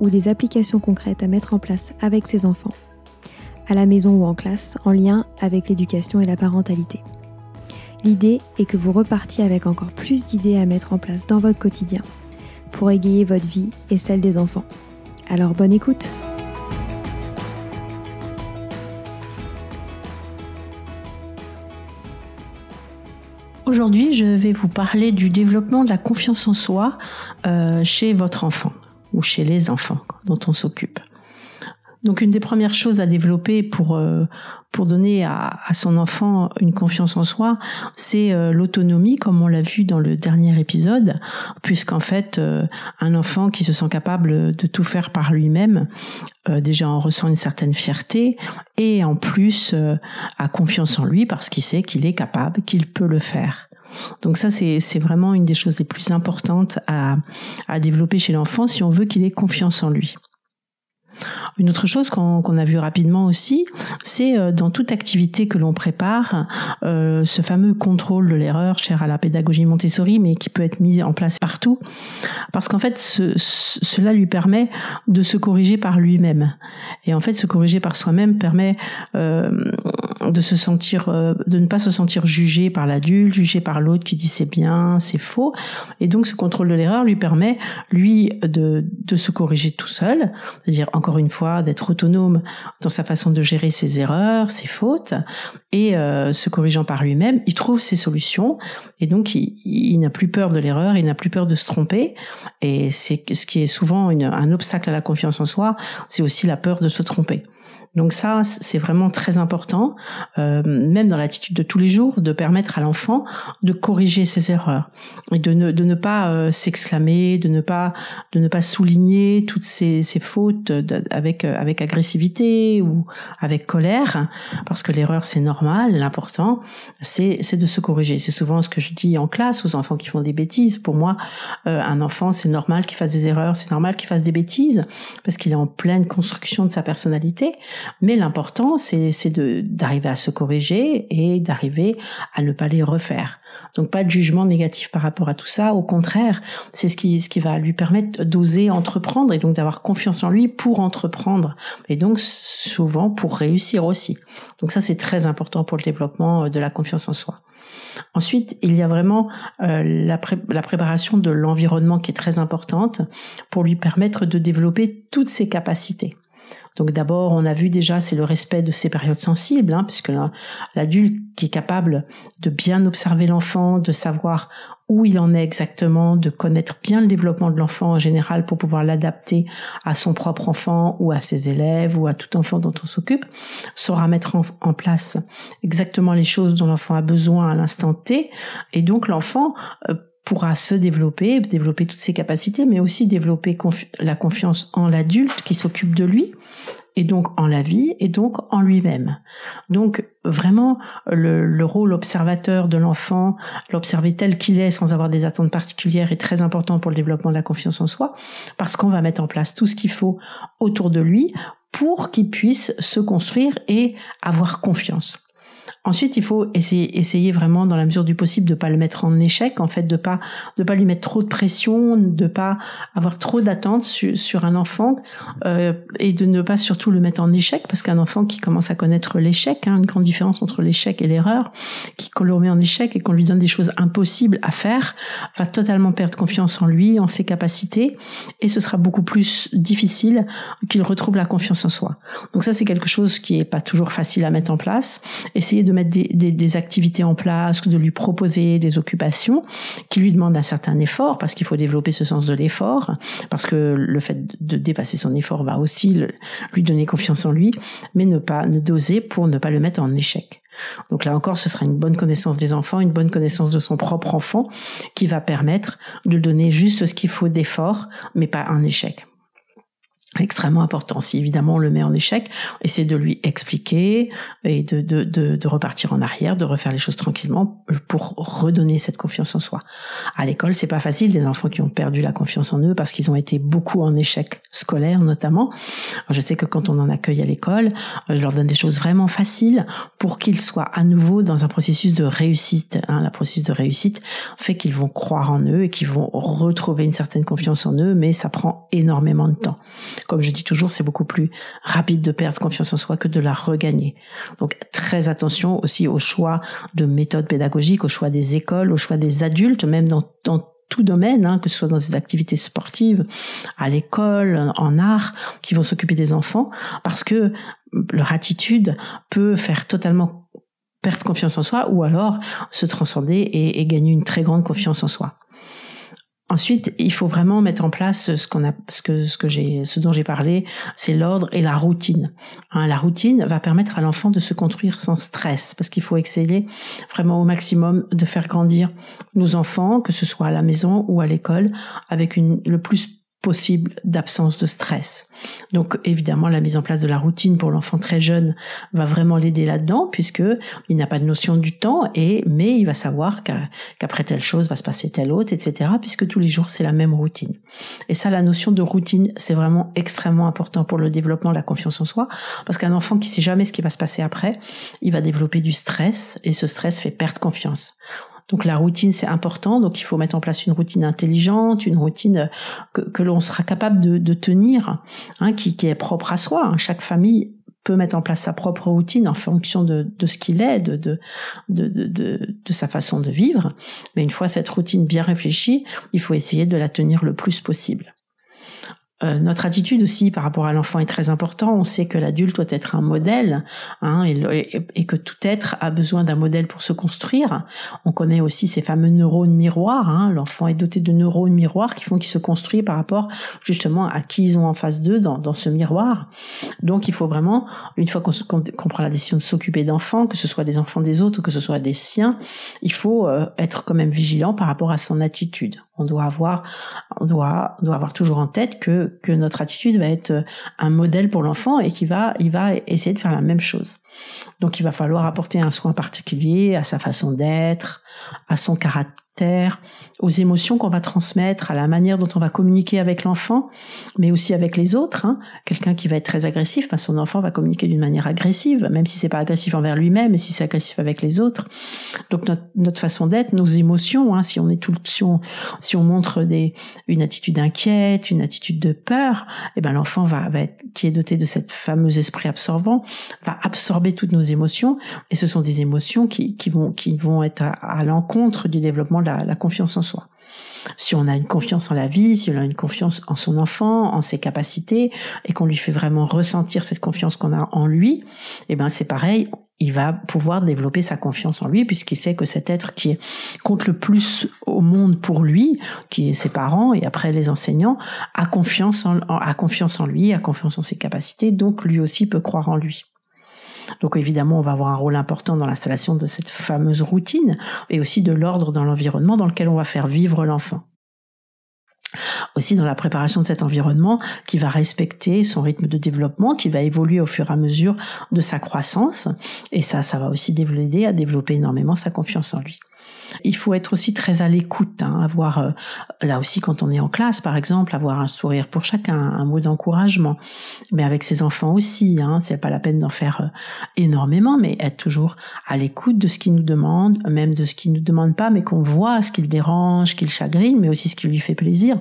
ou des applications concrètes à mettre en place avec ses enfants, à la maison ou en classe, en lien avec l'éducation et la parentalité. L'idée est que vous repartiez avec encore plus d'idées à mettre en place dans votre quotidien pour égayer votre vie et celle des enfants. Alors bonne écoute Aujourd'hui, je vais vous parler du développement de la confiance en soi euh, chez votre enfant chez les enfants dont on s'occupe. Donc une des premières choses à développer pour euh, donner à, son enfant une confiance en soi, c'est euh, l'autonomie, comme on l'a vu dans le dernier épisode, puisqu'en fait euh, un enfant qui se sent capable de tout faire par lui-même, déjà en ressent une certaine fierté et en plus a confiance en lui parce qu'il sait qu'il est capable, qu'il peut le faire. Donc ça, c'est vraiment une des choses les plus importantes à, développer chez l'enfant si on veut qu'il ait confiance en lui. Une autre chose qu'on a vu rapidement aussi, c'est euh, dans toute activité que l'on prépare, euh, ce fameux contrôle de l'erreur cher à la pédagogie Montessori, mais qui peut être mis en place partout, parce qu'en fait, cela lui permet de se corriger par lui-même. Et en fait, se corriger par soi-même permet euh, de se sentir, de ne pas se sentir jugé par l'adulte, jugé par l'autre qui dit c'est bien, c'est faux. Et donc, ce contrôle de l'erreur lui permet, lui, de, de se corriger tout seul, c'est-à-dire encore une fois d'être autonome dans sa façon de gérer ses erreurs, ses fautes, et euh, se corrigeant par lui-même, il trouve ses solutions, et donc il, n'a plus peur de l'erreur, il n'a plus peur de se tromper, et c'est ce qui est souvent un obstacle à la confiance en soi, c'est aussi la peur de se tromper. Donc ça, c'est vraiment très important, euh, même dans l'attitude de tous les jours, de permettre à l'enfant de corriger ses erreurs et de ne, de ne pas euh, s'exclamer, de ne pas de ne pas souligner toutes ces, ces fautes avec euh, avec agressivité ou avec colère, parce que l'erreur c'est normal. L'important c'est c'est de se corriger. C'est souvent ce que je dis en classe aux enfants qui font des bêtises. Pour moi, euh, un enfant c'est normal qu'il fasse des erreurs, c'est normal qu'il fasse des bêtises parce qu'il est en pleine construction de sa personnalité. Mais l'important, c'est d'arriver à se corriger et d'arriver à ne pas les refaire. Donc pas de jugement négatif par rapport à tout ça. Au contraire, c'est ce qui, ce qui va lui permettre d'oser entreprendre et donc d'avoir confiance en lui pour entreprendre. Et donc souvent pour réussir aussi. Donc ça, c'est très important pour le développement euh, de la confiance en soi. Ensuite, il y a vraiment euh, la, la, préparation de l'environnement qui est très importante pour lui permettre de développer toutes ses capacités. Donc d'abord, on a vu déjà, c'est le respect de ces périodes sensibles, hein, puisque l'adulte qui est capable de bien observer l'enfant, de savoir où il en est exactement, de connaître bien le développement de l'enfant en général pour pouvoir l'adapter à son propre enfant ou à ses élèves ou à tout enfant dont on s'occupe, saura mettre en, place exactement les choses dont l'enfant a besoin à l'instant T, et donc l'enfant euh, pourra se développer, développer toutes ses capacités, mais aussi développer la confiance en l'adulte qui s'occupe de lui, et donc en la vie, et donc en lui-même. Donc vraiment, le, le rôle observateur de l'enfant, l'observer tel qu'il est sans avoir des attentes particulières est très important pour le développement de la confiance en soi, parce qu'on va mettre en place tout ce qu'il faut autour de lui pour qu'il puisse se construire et avoir confiance. Ensuite, il faut essayer, vraiment, dans la mesure du possible, de pas le mettre en échec, en fait, de pas de pas lui mettre trop de pression, de pas avoir trop d'attentes sur, un enfant euh, et de ne pas surtout le mettre en échec, parce qu'un enfant qui commence à connaître l'échec, hein, une grande différence entre l'échec et l'erreur, qui qu'on le remet en échec et qu'on lui donne des choses impossibles à faire, va totalement perdre confiance en lui, en ses capacités, et ce sera beaucoup plus difficile qu'il retrouve la confiance en soi. Donc ça, c'est quelque chose qui est pas toujours facile à mettre en place. Essayer de mettre des, activités en place, de lui proposer des occupations qui lui demandent un certain effort, parce qu'il faut développer ce sens de l'effort, parce que le fait de dépasser son effort va aussi lui donner confiance en lui, mais ne pas ne doser pour ne pas le mettre en échec. Donc là encore, ce sera une bonne connaissance des enfants, une bonne connaissance de son propre enfant, qui va permettre de donner juste ce qu'il faut d'effort, mais pas un échec extrêmement important. Si évidemment on le met en échec, essayer de lui expliquer et de, de, de, de, repartir en arrière, de refaire les choses tranquillement pour redonner cette confiance en soi. À l'école, c'est pas facile, des enfants qui ont perdu la confiance en eux parce qu'ils ont été beaucoup en échec scolaire notamment. Je sais que quand on en accueille à l'école, je leur donne des choses vraiment faciles pour qu'ils soient à nouveau dans un processus de réussite. Hein. La processus de réussite fait qu'ils vont croire en eux et qu'ils vont retrouver une certaine confiance en eux, mais ça prend énormément de temps. Comme je dis toujours, c'est beaucoup plus rapide de perdre confiance en soi que de la regagner. Donc très attention aussi au choix de méthodes pédagogiques, au choix des écoles, au choix des adultes, même dans, tout domaine, hein, que ce soit dans des activités sportives, à l'école, en art, qui vont s'occuper des enfants, parce que leur attitude peut faire totalement perdre confiance en soi ou alors se transcender et gagner une très grande confiance en soi. Ensuite, il faut vraiment mettre en place ce qu'on a, ce que, ce que j'ai, ce dont j'ai parlé, c'est l'ordre et la routine. Hein, la routine va permettre à l'enfant de se construire sans stress, parce qu'il faut exceller vraiment au maximum de faire grandir nos enfants, que ce soit à la maison ou à l'école, avec le plus possible d'absence de stress. Donc évidemment la mise en place de la routine pour l'enfant très jeune va vraiment l'aider là-dedans puisque il n'a pas de notion du temps et mais il va savoir qu'après telle chose va se passer telle autre etc puisque tous les jours c'est la même routine. Et ça la notion de routine c'est vraiment extrêmement important pour le développement de la confiance en soi parce qu'un enfant qui sait jamais ce qui va se passer après il va développer du stress et ce stress fait perdre confiance. Donc la routine, c'est important. Donc il faut mettre en place une routine intelligente, une routine que, que l'on sera capable de, tenir, hein, qui, est propre à soi. Hein. Chaque famille peut mettre en place sa propre routine en fonction de, de ce qu'il est, de, de, de, sa façon de vivre. Mais une fois cette routine bien réfléchie, il faut essayer de la tenir le plus possible. Euh, notre attitude aussi par rapport à l'enfant est très important. On sait que l'adulte doit être un modèle hein, et, que tout être a besoin d'un modèle pour se construire. On connaît aussi ces fameux neurones miroirs. Hein. L'enfant est doté de neurones miroirs qui font qu'il se construit par rapport justement à qui ils ont en face d'eux dans, dans, ce miroir. Donc il faut vraiment, une fois qu'on prend la décision de s'occuper d'enfants, que ce soit des enfants des autres ou que ce soit des siens, il faut euh, être quand même vigilant par rapport à son attitude. On doit avoir, on doit, on doit avoir toujours en tête que, que notre attitude va être un modèle pour l'enfant et qu'il va, il va essayer de faire la même chose. Donc il va falloir apporter un soin particulier à sa façon d'être, à son caractère aux émotions qu'on va transmettre, à la manière dont on va communiquer avec l'enfant, mais aussi avec les autres. Hein. Quelqu'un qui va être très agressif, ben son enfant va communiquer d'une manière agressive, même si c'est pas agressif envers lui-même, mais si c'est agressif avec les autres. Donc notre, façon d'être, nos émotions, hein, si on est tout, si on, si on montre une attitude inquiète, une attitude de peur, et eh ben l'enfant va, être, qui est doté de cette fameuse esprit absorbant, va absorber toutes nos émotions, et ce sont des émotions qui, qui vont, qui vont être à, à l'encontre du développement la, confiance en soi. Si on a une confiance en la vie, si on a une confiance en son enfant, en ses capacités, et qu'on lui fait vraiment ressentir cette confiance qu'on a en lui, eh ben c'est pareil, il va pouvoir développer sa confiance en lui puisqu'il sait que cet être qui compte le plus au monde pour lui, qui est ses parents et après les enseignants, a confiance a confiance en lui, a confiance en ses capacités, donc lui aussi peut croire en lui. Donc évidemment, on va avoir un rôle important dans l'installation de cette fameuse routine et aussi de l'ordre dans l'environnement dans lequel on va faire vivre l'enfant aussi dans la préparation de cet environnement qui va respecter son rythme de développement, qui va évoluer au fur et à mesure de sa croissance. Et ça, ça va aussi l'aider à développer énormément sa confiance en lui. Il faut être aussi très à l'écoute, hein, avoir euh, là aussi quand on est en classe par exemple, avoir un sourire pour chacun, un mot d'encouragement, mais avec ses enfants aussi. Hein, c'est pas la peine d'en faire euh, énormément, mais être toujours à l'écoute de ce qu'ils nous demandent, même de ce qu'ils nous demandent pas, mais qu'on voit ce qui le dérange, ce qui le chagrine, mais aussi ce qui lui fait plaisir.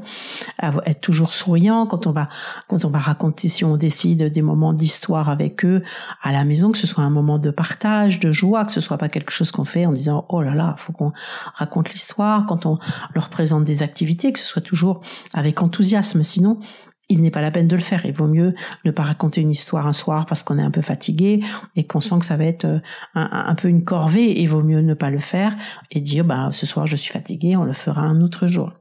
Être toujours souriant quand on va quand on va raconter, si on décide des moments d'histoire avec eux à la maison, que ce soit un moment de partage, de joie, que ce soit pas quelque chose qu'on fait en disant oh là là, faut qu'on raconte l'histoire, quand on leur présente des activités, que ce soit toujours avec enthousiasme. Sinon, il n'est pas la peine de le faire. Il vaut mieux ne pas raconter une histoire un soir parce qu'on est un peu fatigué et qu'on sent que ça va être euh, un, peu une corvée. Il vaut mieux ne pas le faire et dire bah ce soir je suis fatigué, on le fera un autre jour.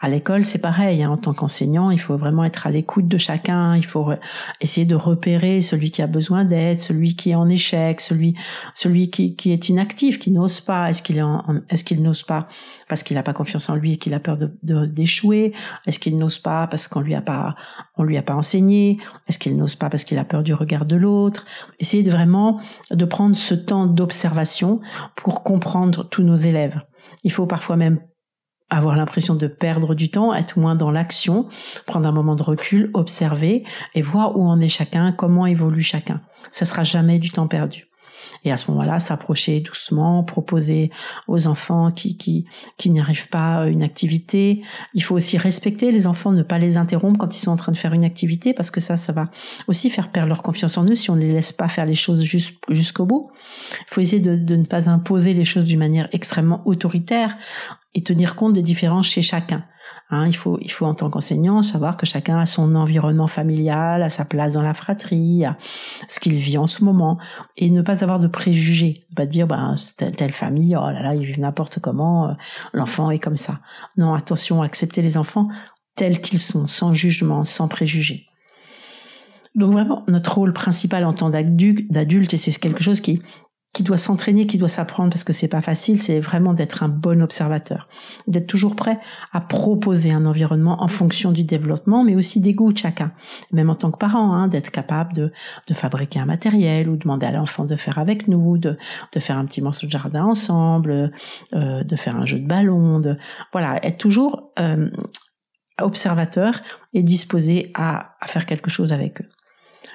À l'école, c'est pareil. Hein, en tant qu'enseignant, il faut vraiment être à l'écoute de chacun. Il faut essayer de repérer celui qui a besoin d'aide, celui qui est en échec, celui celui qui, qui est inactif, qui n'ose pas. Est-ce qu'il est est-ce qu'il n'ose pas parce qu'il n'a pas confiance en lui et qu'il a peur d'échouer? Est-ce qu'il n'ose pas parce qu'on lui a pas on lui a pas enseigné? Est-ce qu'il n'ose pas parce qu'il a peur du regard de l'autre? Essayer de vraiment de prendre ce temps d'observation pour comprendre tous nos élèves. Il faut parfois même avoir l'impression de perdre du temps, être moins dans l'action, prendre un moment de recul, observer et voir où en est chacun, comment évolue chacun. Ça sera jamais du temps perdu. Et à ce moment-là, s'approcher doucement, proposer aux enfants qui, qui, qui n'y arrivent pas une activité. Il faut aussi respecter les enfants, ne pas les interrompre quand ils sont en train de faire une activité, parce que ça, ça va aussi faire perdre leur confiance en eux si on ne les laisse pas faire les choses jusqu'au bout. Il faut essayer de, de ne pas imposer les choses d'une manière extrêmement autoritaire et tenir compte des différences chez chacun. Hein, il faut, il faut en tant qu'enseignant savoir que chacun a son environnement familial, a sa place dans la fratrie, a ce qu'il vit en ce moment, et ne pas avoir de préjugés, pas dire ben telle, telle famille, oh là là, ils vivent n'importe comment, euh, l'enfant est comme ça. Non, attention, accepter les enfants tels qu'ils sont, sans jugement, sans préjugés. Donc vraiment, notre rôle principal en tant d'adulte, et c'est quelque chose qui, qui doit s'entraîner, qui doit s'apprendre parce que c'est pas facile, c'est vraiment d'être un bon observateur, d'être toujours prêt à proposer un environnement en fonction du développement, mais aussi des goûts de chacun. Même en tant que parent, hein, d'être capable de, de fabriquer un matériel ou demander à l'enfant de faire avec nous, de, de faire un petit morceau de jardin ensemble, euh, de faire un jeu de ballon, de voilà, être toujours euh, observateur et disposé à, à faire quelque chose avec eux.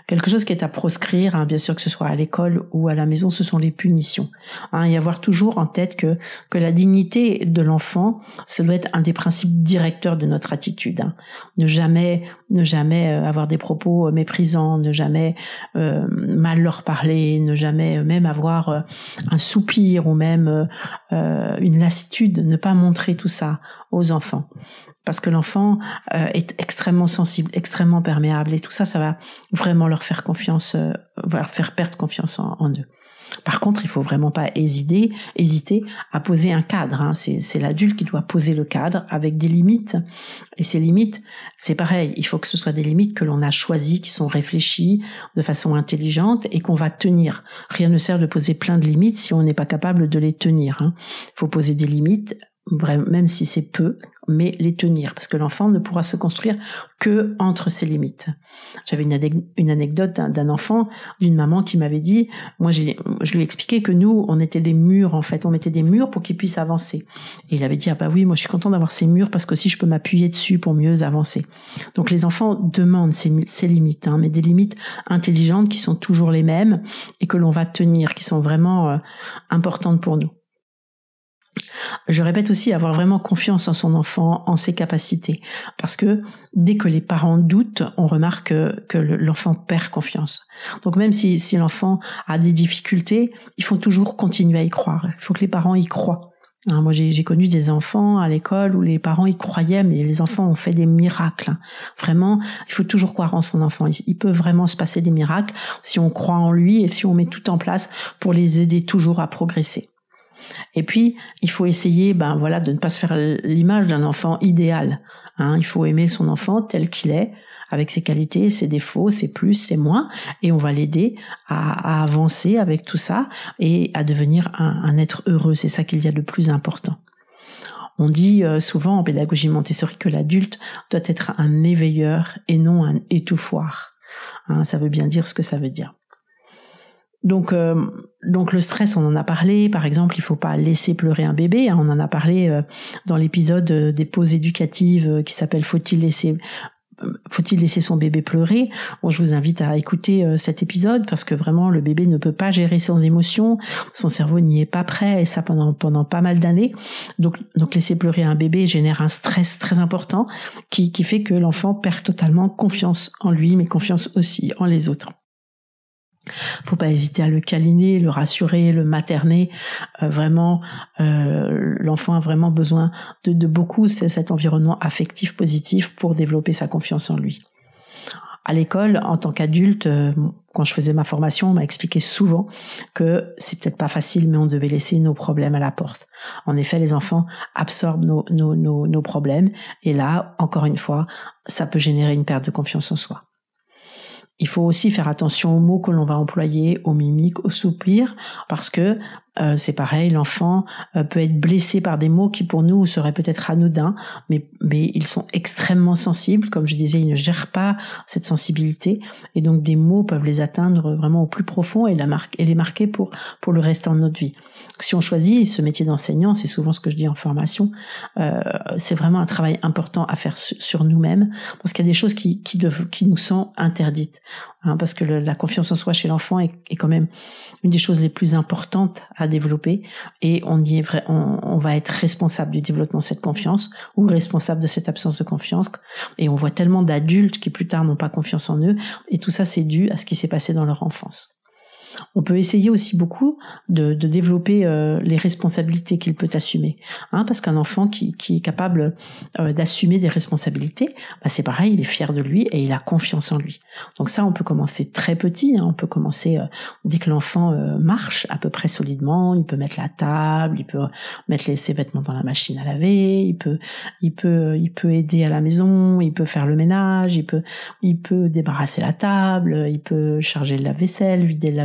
Quelque chose qui est à proscrire, hein, bien sûr que ce soit à l'école ou à la maison, ce sont les punitions. Hein, et avoir toujours en tête que, que la dignité de l'enfant, ça doit être un des principes directeurs de notre attitude. Hein. Ne jamais, ne jamais euh, avoir des propos euh, méprisants, ne jamais euh, mal leur parler, ne jamais même avoir un soupir ou même une lassitude, ne pas montrer tout ça aux enfants parce que l'enfant euh, est extrêmement sensible, extrêmement perméable, et tout ça, ça va vraiment leur faire confiance, euh, leur faire perdre confiance en, eux. Par contre, il faut vraiment pas hésiter, hésiter à poser un cadre. Hein. C'est l'adulte qui doit poser le cadre avec des limites. Et ces limites, c'est pareil. Il faut que ce soit des limites que l'on a choisies, qui sont réfléchies de façon intelligente et qu'on va tenir. Rien ne sert de poser plein de limites si on n'est pas capable de les tenir. Hein. Il faut poser des limites même si c'est peu, mais les tenir, parce que l'enfant ne pourra se construire que entre ses limites. J'avais une, anecdote d'un enfant, d'une maman qui m'avait dit, moi je lui ai expliqué que nous, on était des murs en fait, on mettait des murs pour qu'il puisse avancer. Et il avait dit, ah bah oui, moi je suis content d'avoir ces murs parce que si je peux m'appuyer dessus pour mieux avancer. Donc les enfants demandent ces, limites, hein, mais des limites intelligentes qui sont toujours les mêmes et que l'on va tenir, qui sont vraiment euh, importantes pour nous. Je répète aussi avoir vraiment confiance en son enfant, en ses capacités, parce que dès que les parents doutent, on remarque que, l'enfant perd confiance. Donc même si, l'enfant a des difficultés, il faut toujours continuer à y croire. Il faut que les parents y croient. Hein, moi, j'ai connu des enfants à l'école où les parents y croyaient, mais les enfants ont fait des miracles. Vraiment, il faut toujours croire en son enfant. il, peut vraiment se passer des miracles si on croit en lui et si on met tout en place pour les aider toujours à progresser. Et puis, il faut essayer, ben voilà, de ne pas se faire l'image d'un enfant idéal. Hein. Il faut aimer son enfant tel qu'il est, avec ses qualités, ses défauts, ses plus, ses moins, et on va l'aider à, avancer avec tout ça et à devenir un, être heureux. C'est ça qu'il y a de plus important. On dit euh, souvent en pédagogie Montessori que l'adulte doit être un éveilleur et non un étouffoir. Hein, ça veut bien dire ce que ça veut dire. Donc, euh, donc le stress, on en a parlé. Par exemple, il faut pas laisser pleurer un bébé. Hein. on en a parlé euh, dans l'épisode euh, des pauses éducatives qui s'appelle Faut-il laisser faut-il laisser son bébé pleurer? Bon, je vous invite à écouter cet épisode parce que vraiment le bébé ne peut pas gérer ses émotions, son cerveau n'y est pas prêt et ça pendant pendant pas mal d'années. Donc donc laisser pleurer un bébé génère un stress très important qui qui fait que l'enfant perd totalement confiance en lui, mais confiance aussi en les autres. Faut pas hésiter à le câliner, le rassurer, le materner. Euh, vraiment, euh, l'enfant a vraiment besoin de, de beaucoup cet environnement affectif positif pour développer sa confiance en lui. À l'école, en tant qu'adulte, euh, quand je faisais ma formation, on m'a expliqué souvent que c'est peut-être pas facile, mais on devait laisser nos problèmes à la porte. En effet, les enfants absorbent nos, nos, nos, nos problèmes, et là, encore une fois, ça peut générer une perte de confiance en soi. Il faut aussi faire attention aux mots que l'on va employer, aux mimiques, aux soupirs, parce que euh, c'est pareil, l'enfant euh, peut être blessé par des mots qui pour nous seraient peut-être anodins, mais, mais ils sont extrêmement sensibles. Comme je disais, ils ne gèrent pas cette sensibilité, et donc des mots peuvent les atteindre vraiment au plus profond et, la marque, et les marquer pour, pour le restant de notre vie. Si on choisit ce métier d'enseignant, c'est souvent ce que je dis en formation, euh, c'est vraiment un travail important à faire sur nous-mêmes, parce qu'il y a des choses qui, qui, qui nous sont interdites. Hein, parce que la confiance en soi chez l'enfant est, quand même une des choses les plus importantes à développer. Et on y est vrai, on, on, va être responsable du développement de cette confiance ou responsable de cette absence de confiance. Et on voit tellement d'adultes qui plus tard n'ont pas confiance en eux. Et tout ça c'est dû à ce qui s'est passé dans leur enfance. On peut essayer aussi beaucoup de, développer euh, les responsabilités qu'il peut assumer, hein, parce qu'un enfant qui, est capable euh, d'assumer des responsabilités, bah c'est pareil, il est fier de lui et il a confiance en lui. Donc ça, on peut commencer très petit, hein, on peut commencer euh, dès que l'enfant marche à peu près solidement, il peut mettre la table, il peut mettre ses vêtements dans la machine à laver, il peut, aider à la maison, il peut faire le ménage, il peut, il peut débarrasser la table, il peut charger le lave-vaisselle, vider le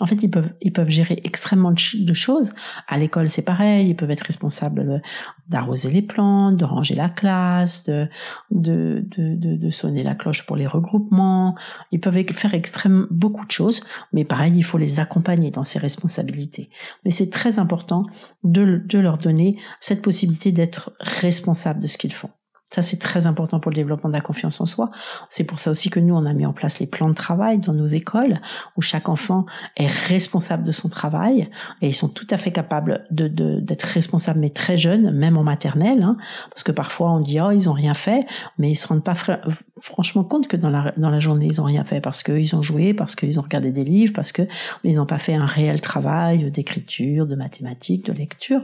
en fait, ils peuvent, ils peuvent gérer extrêmement de choses. À l'école, c'est pareil. Ils peuvent être responsables d'arroser les plantes, de ranger la classe, de, de, de, de, sonner la cloche pour les regroupements. Ils peuvent faire extrêmement beaucoup de choses. Mais pareil, il faut les accompagner dans ces responsabilités. Mais c'est très important de, de leur donner cette possibilité d'être responsable de ce qu'ils font. Ça, c'est très important pour le développement de la confiance en soi. C'est pour ça aussi que nous, on a mis en place les plans de travail dans nos écoles, où chaque enfant est responsable de son travail, et ils sont tout à fait capables de, d'être responsables, mais très jeunes, même en maternelle, hein, parce que parfois on dit, oh, ils ont rien fait, mais ils se rendent pas franchement compte que dans la, dans la journée, ils ont rien fait, parce qu'ils ont joué, parce qu'ils ont regardé des livres, parce que ils n'ont pas fait un réel travail d'écriture, de mathématiques, de lecture.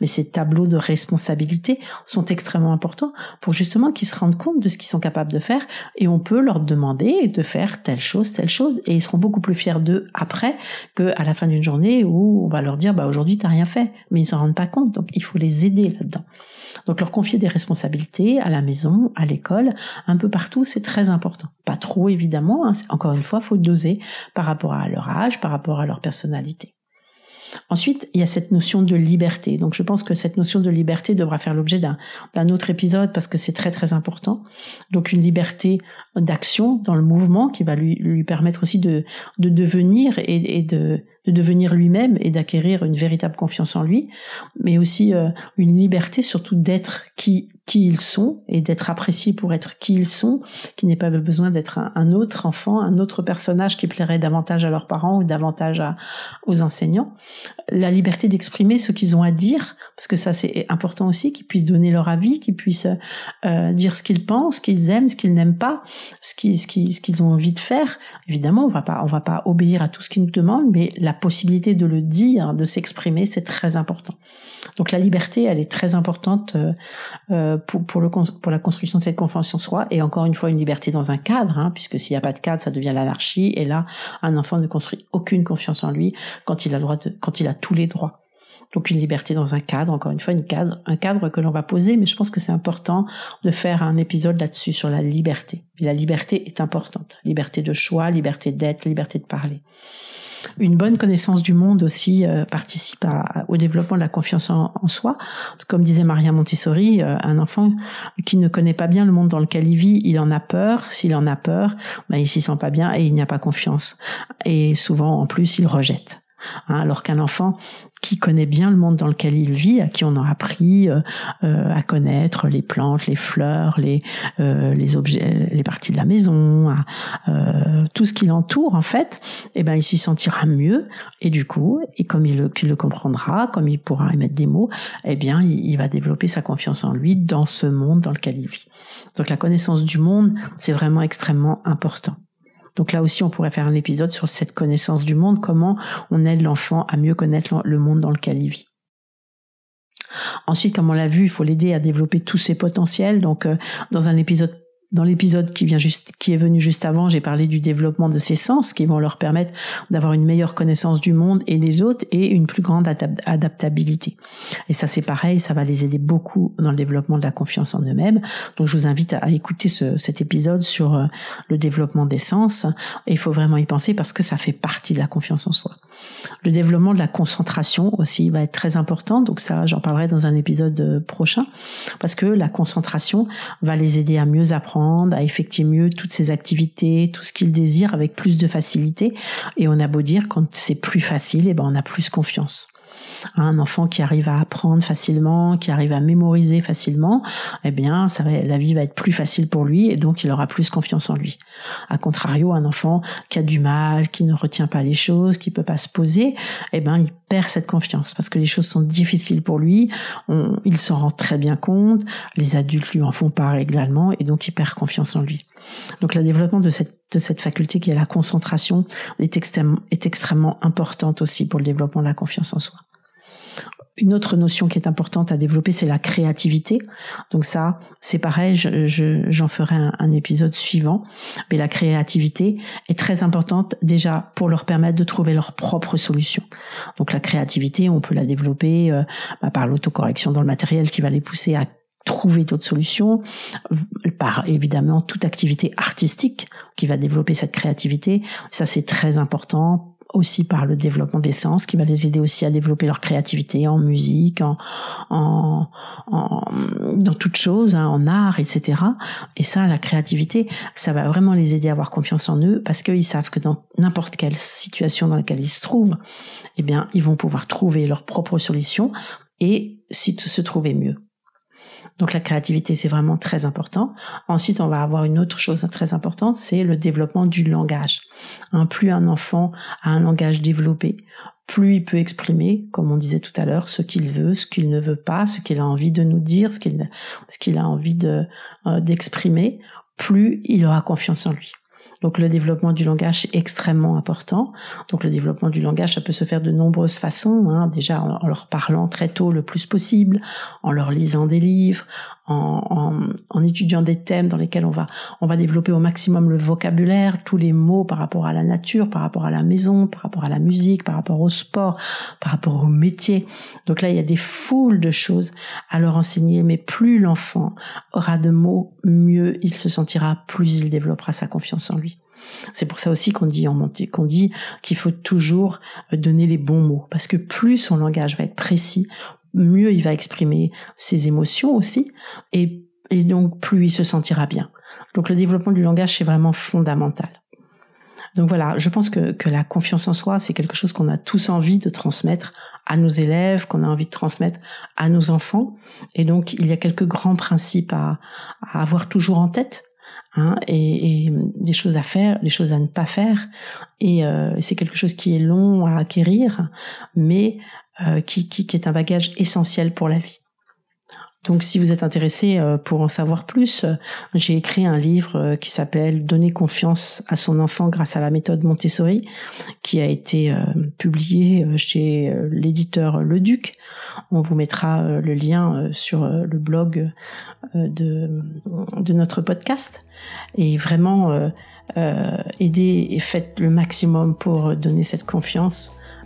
Mais ces tableaux de responsabilité sont extrêmement importants pour justement qu'ils se rendent compte de ce qu'ils sont capables de faire et on peut leur demander de faire telle chose, telle chose et ils seront beaucoup plus fiers d'eux après qu'à la fin d'une journée où on va leur dire bah aujourd'hui t'as rien fait mais ils s'en rendent pas compte donc il faut les aider là-dedans. Donc leur confier des responsabilités à la maison, à l'école, un peu partout, c'est très important. Pas trop évidemment, hein, encore une fois, faut doser par rapport à leur âge, par rapport à leur personnalité. Ensuite, il y a cette notion de liberté. Donc je pense que cette notion de liberté devra faire l'objet d'un autre épisode parce que c'est très très important. Donc une liberté d'action dans le mouvement qui va lui, permettre aussi de, de devenir et de, de devenir lui-même et d'acquérir une véritable confiance en lui, mais aussi euh, une liberté surtout d'être qui qui ils sont et d'être appréciés pour être qui ils sont, qui n'est pas besoin d'être un, autre enfant, un autre personnage qui plairait davantage à leurs parents ou davantage à, aux enseignants. La liberté d'exprimer ce qu'ils ont à dire, parce que ça c'est important aussi, qu'ils puissent donner leur avis, qu'ils puissent euh, dire ce qu'ils pensent, ce qu'ils aiment, ce qu'ils n'aiment pas, ce qu'ils ce qu'ils qu'ils ont envie de faire. Évidemment, on va pas on va pas obéir à tout ce qu'ils nous demandent, mais la possibilité de le dire, de s'exprimer, c'est très important. Donc la liberté, elle est très importante euh, euh, pour, pour, le, pour la construction de cette confiance en soi. Et encore une fois, une liberté dans un cadre, hein, puisque s'il n'y a pas de cadre, ça devient l'anarchie. Et là, un enfant ne construit aucune confiance en lui quand il a le droit de, quand il a tous les droits. Donc une liberté dans un cadre, encore une fois, une cadre, un cadre que l'on va poser, mais je pense que c'est important de faire un épisode là-dessus sur la liberté. Et la liberté est importante. Liberté de choix, liberté d'être, liberté de parler. Une bonne connaissance du monde aussi euh, participe au développement de la confiance en, soi. Comme disait Maria Montessori, euh, un enfant qui ne connaît pas bien le monde dans lequel il vit, il en a peur. S'il en a peur, ben, il s'y sent pas bien et il n'y a pas confiance. Et souvent, en plus, il rejette. Hein, alors qu'un enfant qui connaît bien le monde dans lequel il vit, à qui on a appris euh, euh, à connaître les plantes, les fleurs, les euh, les objets, les parties de la maison, tout ce qui l'entoure en fait, eh ben il s'y sentira mieux et du coup, et comme il le, le comprendra, comme il pourra émettre des mots, eh bien il va développer sa confiance en lui dans ce monde dans lequel il vit. Donc la connaissance du monde, c'est vraiment extrêmement important. Donc là aussi, on pourrait faire un épisode sur cette connaissance du monde, comment on aide l'enfant à mieux connaître le monde dans lequel il vit. Ensuite, comme on l'a vu, il faut l'aider à développer tous ses potentiels. Donc, euh, dans un épisode dans l'épisode qui vient juste, qui est venu juste avant, j'ai parlé du développement de ses sens qui vont leur permettre d'avoir une meilleure connaissance du monde et des autres et une plus grande adaptabilité. Et ça, c'est pareil, ça va les aider beaucoup dans le développement de la confiance en eux-mêmes. Donc, je vous invite à, écouter ce, cet épisode sur euh, le développement des sens. Et il faut vraiment y penser parce que ça fait partie de la confiance en soi. Le développement de la concentration aussi va être très important. Donc ça, j'en parlerai dans un épisode euh, prochain parce que la concentration va les aider à mieux apprendre à effectuer mieux toutes ces activités, tout ce qu'ils désirent avec plus de facilité. Et on a beau dire, quand c'est plus facile, eh ben on a plus confiance. Un enfant qui arrive à apprendre facilement, qui arrive à mémoriser facilement, eh bien, ça va, la vie va être plus facile pour lui et donc il aura plus confiance en lui. A contrario, un enfant qui a du mal, qui ne retient pas les choses, qui peut pas se poser, eh ben, il perd cette confiance parce que les choses sont difficiles pour lui. il s'en rend très bien compte. Les adultes lui en font part également et donc il perd confiance en lui. Donc le développement de cette, de cette faculté qui est la concentration est, extrêmement, est extrêmement importante aussi pour le développement de la confiance en soi. Une autre notion qui est importante à développer, c'est la créativité. Donc ça, c'est pareil, j'en je, ferai un, épisode suivant. Mais la créativité est très importante déjà pour leur permettre de trouver leur propre solution. Donc la créativité, on peut la développer euh, bah, par l'autocorrection dans le matériel qui va les pousser à trouver d'autres solutions, par évidemment toute activité artistique qui va développer cette créativité. Ça, c'est très important aussi par le développement des sens, qui va les aider aussi à développer leur créativité en musique, en, en, dans toutes choses, hein, en art, etc. Et ça, la créativité, ça va vraiment les aider à avoir confiance en eux parce qu'ils savent que dans n'importe quelle situation dans laquelle ils se trouvent, eh bien, ils vont pouvoir trouver leur propre solution et se trouver mieux. Donc la créativité, c'est vraiment très important. Ensuite, on va avoir une autre chose très importante, c'est le développement du langage. Plus un enfant a un langage développé, plus il peut exprimer, comme on disait tout à l'heure, ce qu'il veut, ce qu'il ne veut pas, ce qu'il a envie de nous dire, ce qu'il a envie euh, d'exprimer, plus il aura confiance en lui. Donc le développement du langage est extrêmement important. Donc le développement du langage, ça peut se faire de nombreuses façons. Hein. Déjà en, leur parlant très tôt le plus possible, en leur lisant des livres, en, en, étudiant des thèmes dans lesquels on va on va développer au maximum le vocabulaire, tous les mots par rapport à la nature, par rapport à la maison, par rapport à la musique, par rapport au sport, par rapport au métier. Donc là il y a des foules de choses à leur enseigner. Mais plus l'enfant aura de mots, mieux il se sentira, plus il développera sa confiance en lui. C'est pour ça aussi qu'on dit en qu'on dit qu'il faut toujours donner les bons mots parce que plus son langage va être précis, mieux il va exprimer ses émotions aussi et, et donc plus il se sentira bien. Donc le développement du langage c'est vraiment fondamental. Donc voilà, je pense que, que la confiance en soi, c'est quelque chose qu'on a tous envie de transmettre à nos élèves, qu'on a envie de transmettre à nos enfants. Et donc, il y a quelques grands principes à, à avoir toujours en tête Hein, et, des choses à faire, des choses à ne pas faire. Et euh, c'est quelque chose qui est long à acquérir, mais euh, qui, qui, qui, est un bagage essentiel pour la vie. Donc si vous êtes intéressé euh, pour en savoir plus, euh, j'ai écrit un livre euh, qui s'appelle Donner confiance à son enfant grâce à la méthode Montessori, qui a été publié chez l'éditeur Le Duc. On vous mettra le lien sur le blog de, de notre podcast. Et vraiment, aidez et faites le maximum pour donner cette confiance